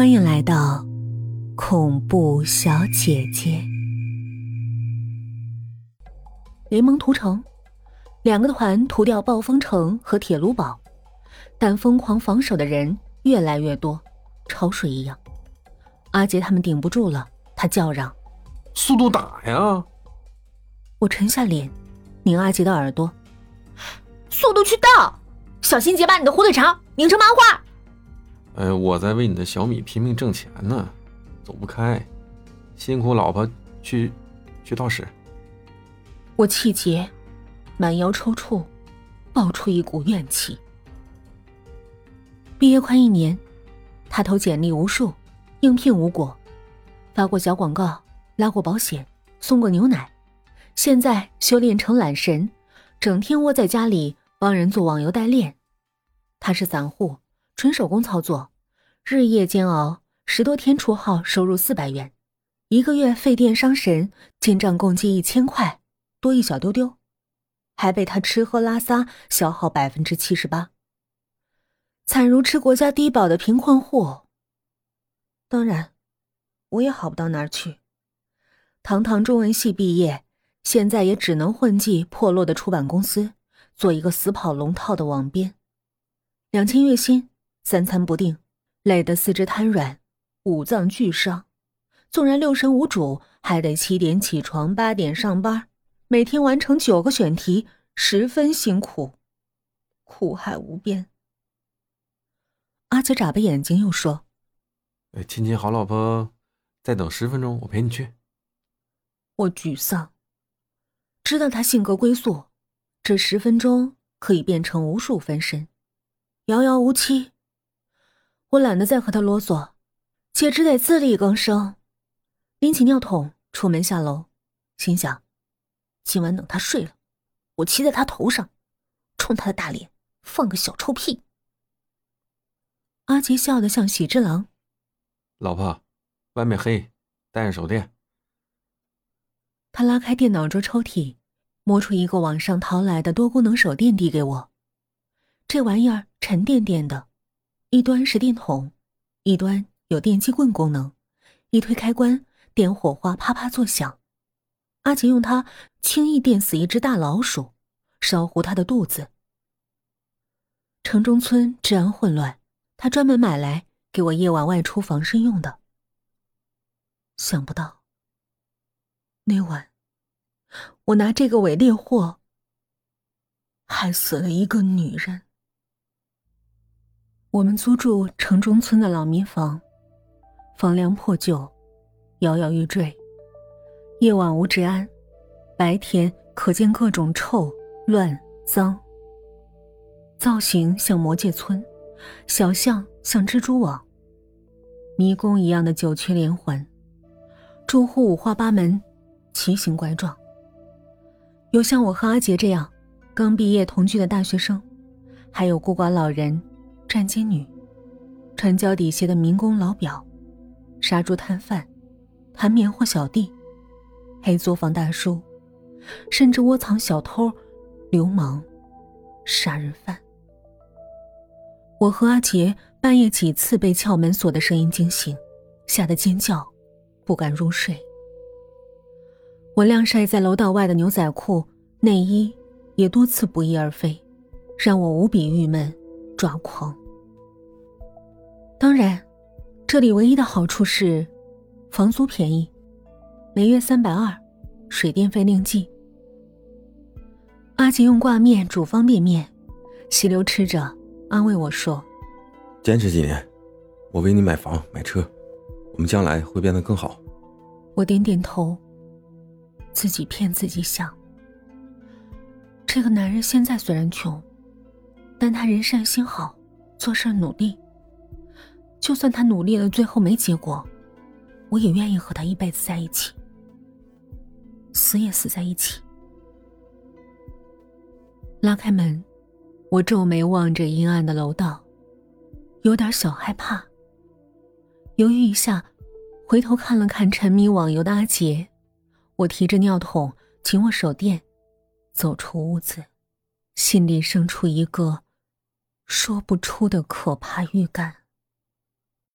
欢迎来到恐怖小姐姐。联盟屠城，两个团屠掉暴风城和铁炉堡，但疯狂防守的人越来越多，潮水一样。阿杰他们顶不住了，他叫嚷：“速度打呀！”我沉下脸，拧阿杰的耳朵：“速度去倒，小心结巴你的火腿肠，拧成麻花。”呃，我在为你的小米拼命挣钱呢，走不开，辛苦老婆去去倒屎。我气结，满腰抽搐，爆出一股怨气。毕业快一年，他投简历无数，应聘无果，发过小广告，拉过保险，送过牛奶，现在修炼成懒神，整天窝在家里帮人做网游代练。他是散户。纯手工操作，日夜煎熬，十多天出号，收入四百元，一个月费电伤神，进账共计一千块，多一小丢丢，还被他吃喝拉撒消耗百分之七十八，惨如吃国家低保的贫困户。当然，我也好不到哪儿去，堂堂中文系毕业，现在也只能混迹破落的出版公司，做一个死跑龙套的网编，两千月薪。三餐不定，累得四肢瘫软，五脏俱伤。纵然六神无主，还得七点起床，八点上班，每天完成九个选题，十分辛苦，苦海无边。阿杰眨巴眼睛，又说：“亲亲好老婆，再等十分钟，我陪你去。”我沮丧，知道他性格龟速，这十分钟可以变成无数分身，遥遥无期。我懒得再和他啰嗦，且只得自力更生，拎起尿桶出门下楼，心想：今晚等他睡了，我骑在他头上，冲他的大脸放个小臭屁。阿杰笑得像喜之郎。老婆，外面黑，带上手电。他拉开电脑桌抽屉，摸出一个网上淘来的多功能手电，递给我。这玩意儿沉甸甸的。一端是电筒，一端有电击棍功能，一推开关，电火花啪啪作响。阿杰用它轻易电死一只大老鼠，烧糊他的肚子。城中村治安混乱，他专门买来给我夜晚外出防身用的。想不到，那晚我拿这个伪劣货，害死了一个女人。我们租住城中村的老民房，房梁破旧，摇摇欲坠。夜晚无治安，白天可见各种臭、乱、脏。造型像魔界村，小巷像蜘蛛网，迷宫一样的九曲连环。住户五花八门，奇形怪状。有像我和阿杰这样刚毕业同居的大学生，还有孤寡老人。站街女，穿胶底鞋的民工老表，杀猪摊贩，弹棉花小弟，黑作坊大叔，甚至窝藏小偷、流氓、杀人犯。我和阿杰半夜几次被撬门锁的声音惊醒，吓得尖叫，不敢入睡。我晾晒在楼道外的牛仔裤、内衣也多次不翼而飞，让我无比郁闷、抓狂。当然，这里唯一的好处是，房租便宜，每月三百二，水电费另计。阿杰用挂面煮方便面，溪流吃着，安慰我说：“坚持几年，我为你买房买车，我们将来会变得更好。”我点点头，自己骗自己想：这个男人现在虽然穷，但他人善心好，做事努力。就算他努力了，最后没结果，我也愿意和他一辈子在一起，死也死在一起。拉开门，我皱眉望着阴暗的楼道，有点小害怕。犹豫一下，回头看了看沉迷网游的阿杰，我提着尿桶，紧握手电，走出屋子，心里生出一个说不出的可怕预感。